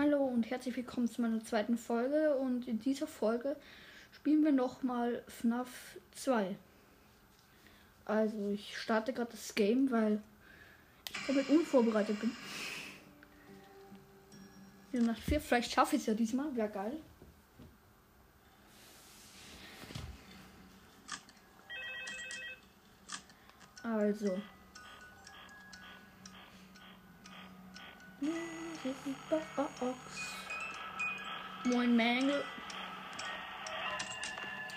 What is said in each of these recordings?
Hallo und herzlich willkommen zu meiner zweiten Folge und in dieser Folge spielen wir nochmal FNAF 2. Also ich starte gerade das Game, weil ich komplett unvorbereitet bin. Ja, nach vier, vielleicht schaffe ich es ja diesmal, wäre geil. Also. Moin Mängel.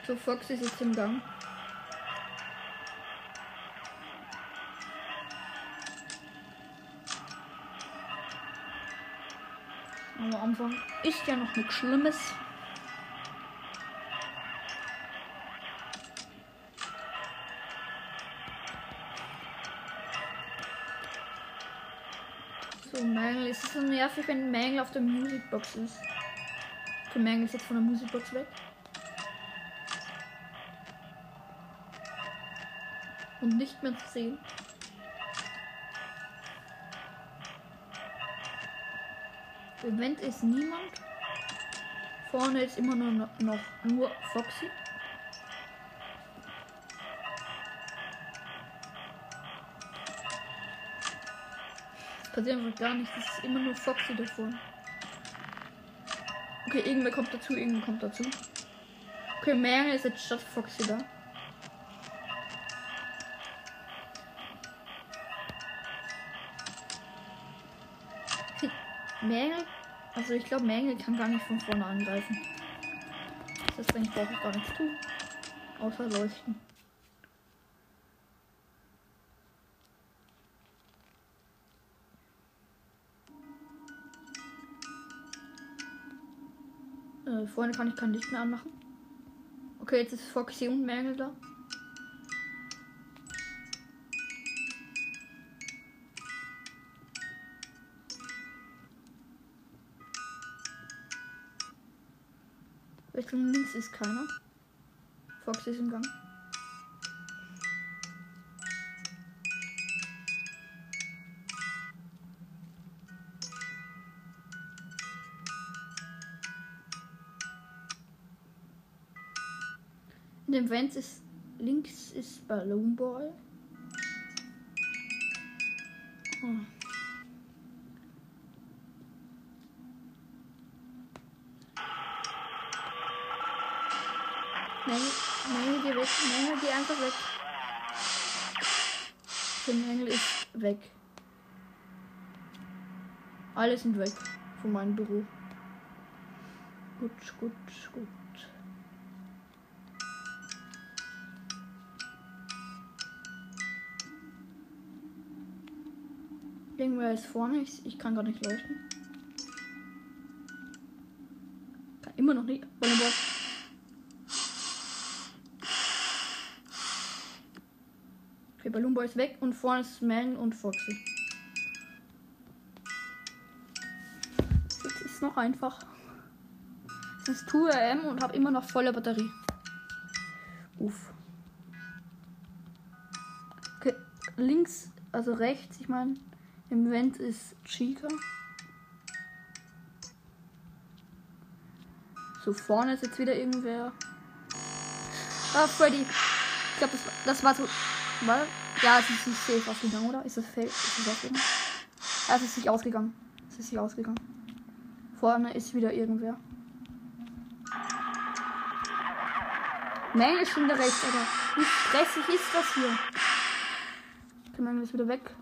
So, Fox ist jetzt im Gang. Aber am Anfang ist ja noch nichts Schlimmes. Es ist so nervig, wenn Mangel auf der Musikbox ist. Okay, Mangel ist jetzt von der Musikbox weg. Und nicht mehr zu sehen. Event ist niemand. Vorne ist immer nur noch, noch nur Foxy. Passiert einfach gar nichts. Es ist immer nur Foxy davon. Okay, irgendwer kommt dazu, irgendwer kommt dazu. Okay, Mary ist jetzt statt Foxy da. Mängel. Also ich glaube, Mängel kann gar nicht von vorne angreifen. Das heißt, eigentlich brauche ich gar nichts tun. Außer leuchten. Äh, vorne kann ich kein Licht mehr anmachen. Okay, jetzt ist Foxy und Mängel da. Richtung links ist keiner. Fox ist im Gang. Dem Vents ist links ist Balloon Boy. Oh. Mängel, Mängel, geh weg. Mängel, geh einfach weg. Der Mängel ist weg. Alle sind weg von meinem Büro. Gut, gut, gut. Irgendwer ist vorne. Ich, ich kann gar nicht leuchten. Kann immer noch nicht. Volleyball. Okay, Balloon Boy ist weg und vorne ist Man und Foxy. Jetzt ist noch einfach. Es ist 2 am und habe immer noch volle Batterie. Uff. Okay, links, also rechts, ich meine, im Vent ist Chica. So, vorne ist jetzt wieder irgendwer. Ah, Freddy. Ich glaube, das, das war so. War, ja, es ist nicht safe ausgegangen, oder? Ist das fake? Ist das? Ja, es ist nicht ausgegangen. Es ist nicht ausgegangen. Vorne ist wieder irgendwer. Nein, ist schon wieder rechts, Alter. Wie stressig ist das hier? Okay, Mangel ist wieder weg.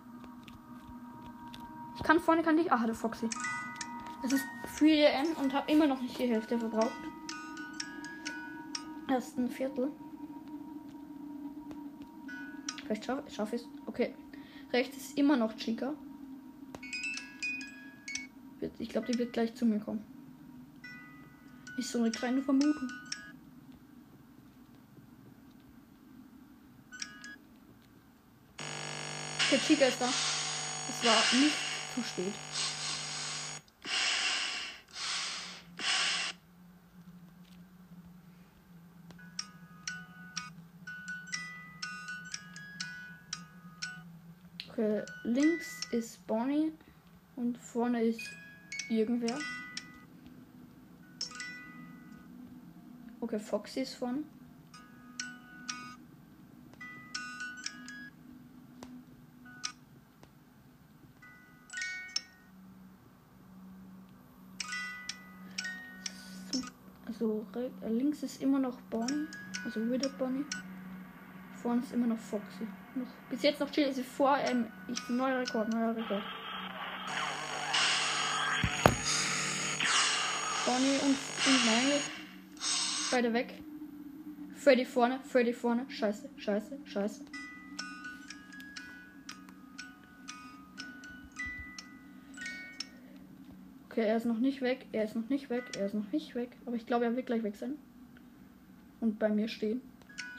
Ich kann vorne kann nicht. Ah, der Foxy. Es ist 4 M und habe immer noch nicht die Hälfte verbraucht. Erst ein Viertel. Vielleicht schaffe schaff ich es. Okay. Rechts ist immer noch Chica. Ich glaube, die wird gleich zu mir kommen. Ist so eine kleine Vermutung. Der Chica ist da. Es war nicht zu spät. Okay, links ist Bonnie und vorne ist irgendwer. Okay, Foxy ist vorne. Also re- äh, links ist immer noch Bonnie, also Widow Bonnie. Vorne ist immer noch Foxy. Noch, bis jetzt noch Chili vor ähm, ich neuer Rekord, neuer Rekord. Bonnie und, und Mangle. Beide weg. Freddy vorne, Freddy vorne. Scheiße, scheiße, scheiße. Okay, er ist noch nicht weg. Er ist noch nicht weg. Er ist noch nicht weg. Aber ich glaube, er wird gleich weg sein. Und bei mir stehen.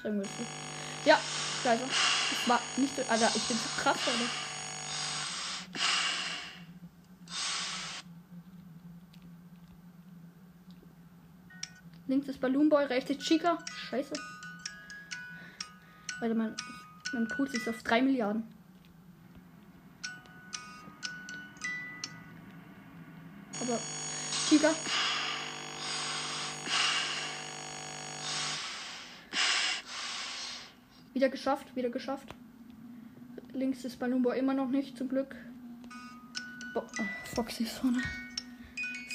Sagen wir. Ja, leider. Es war nicht so. Alter, ich bin zu krass, Alter. Links ist Balloon Boy, rechts ist Chica. Scheiße. Warte, mein, mein Puls ist auf 3 Milliarden. Chica. Wieder geschafft, wieder geschafft. Links ist Balloon Boy immer noch nicht, zum Glück. Bo oh, Foxy ist vorne.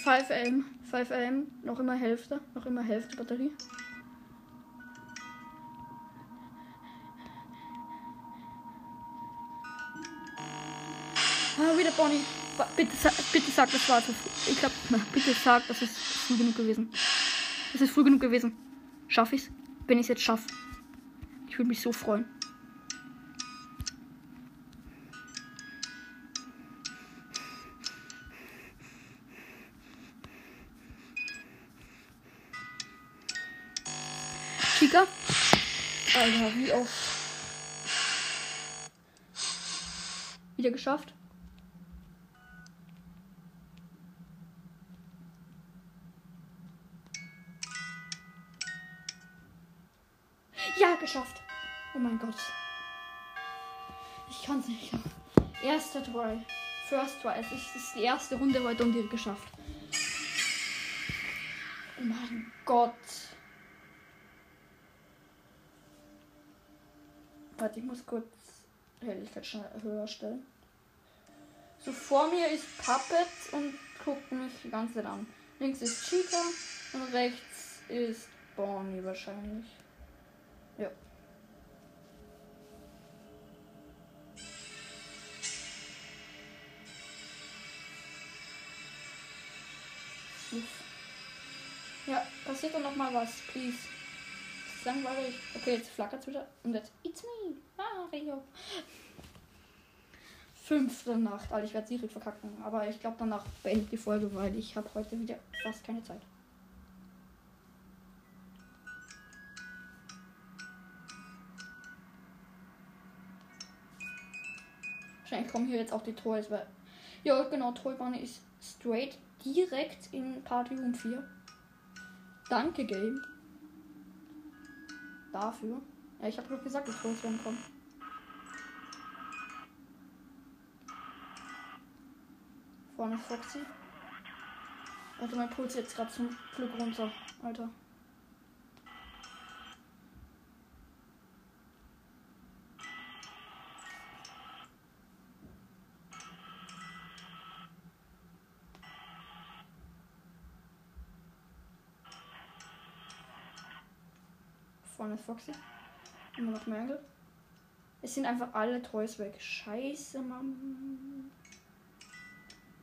5M, 5M, noch immer Hälfte, noch immer Hälfte Batterie. Ah, wieder Bonnie. Bitte, bitte sag, das war zu früh. Ich glaube, bitte sag, das ist früh genug gewesen. Es ist früh genug gewesen. Schaff ich's? Wenn ich's jetzt schaff. Ich würde mich so freuen. Chica? Alter, wie oft? Wieder geschafft? Ich kann es nicht. Erster Try. First Try. Es ist, ist die erste Runde heute und die geschafft. Oh mein Gott. Warte, ich muss kurz Helligkeit höher stellen. So vor mir ist Puppet und guckt mich die ganze Zeit an. Links ist Chica und rechts ist Bonnie wahrscheinlich. Ja. Passiert doch noch mal was, please. Das ist langweilig. Okay, jetzt flackert es wieder. Und jetzt, it's me, Mario. Fünfte Nacht. Alter, ich werde Siri verkacken. Aber ich glaube, danach beende ich die Folge, weil ich habe heute wieder fast keine Zeit. Wahrscheinlich kommen hier jetzt auch die Toys, weil. Ja, genau, Toybahn ist straight direkt in Party Room 4. Danke, Game. Dafür. Ja, ich habe doch gesagt, Toys werden kommen. Vorne Foxy. Alter, mein Puls jetzt gerade zum Glück runter. Alter. Ist Foxy. Immer noch Mangle. Es sind einfach alle Toys weg. Scheiße, Mann.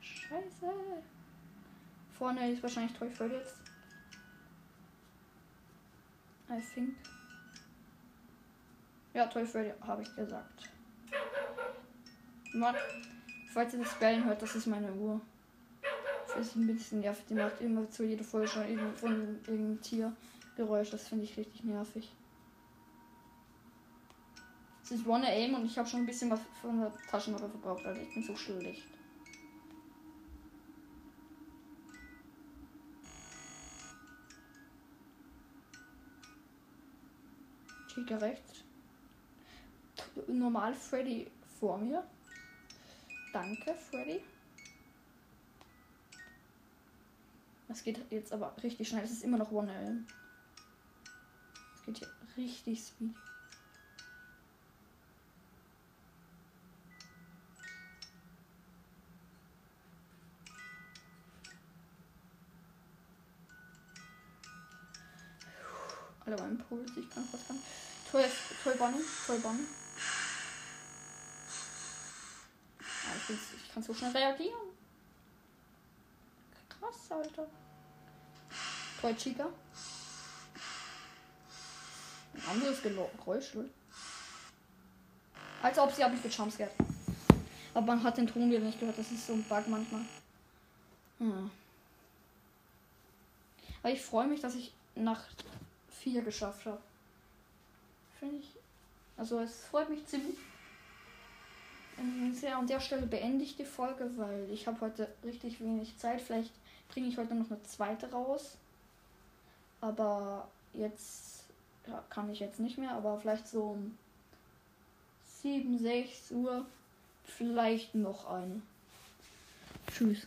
Scheiße. Vorne ist wahrscheinlich Toy Freddy jetzt. I think. Ja, Toy Freddy habe ich gesagt. Mann, falls ihr das Bellen hört, das ist meine Uhr. Das ist ein bisschen nervig. Die macht immer zu jeder Folge schon irgend- von irgendeinem Tiergeräusch. Das finde ich richtig nervig. Es ist One Aim und ich habe schon ein bisschen was von der Taschenlampe verbraucht, Alter. Ich bin so schlecht. Chica rechts. Normal Freddy vor mir. Danke, Freddy. Das geht jetzt aber richtig schnell. Es ist immer noch One Aim. geht hier richtig speed. Alle beim Impuls, ich kann gar nicht. Toll, toll Bonnie, toll Bonnie. Ja, ich, ich kann so schnell reagieren. Krass, Alter. Toll Chica. Ein anderes Geräusch, ne? Als ob sie habe ich gejumpscared. Aber man hat den Ton wieder nicht gehört. Das ist so ein Bug manchmal. Hm. Aber ich freue mich, dass ich nach vier geschafft habe. Finde ich. Also es freut mich ziemlich sehr. An der Stelle beende ich die Folge, weil ich habe heute richtig wenig Zeit. Vielleicht bringe ich heute noch eine zweite raus. Aber jetzt ja, kann ich jetzt nicht mehr, aber vielleicht so um 7, 6 Uhr vielleicht noch eine. Tschüss.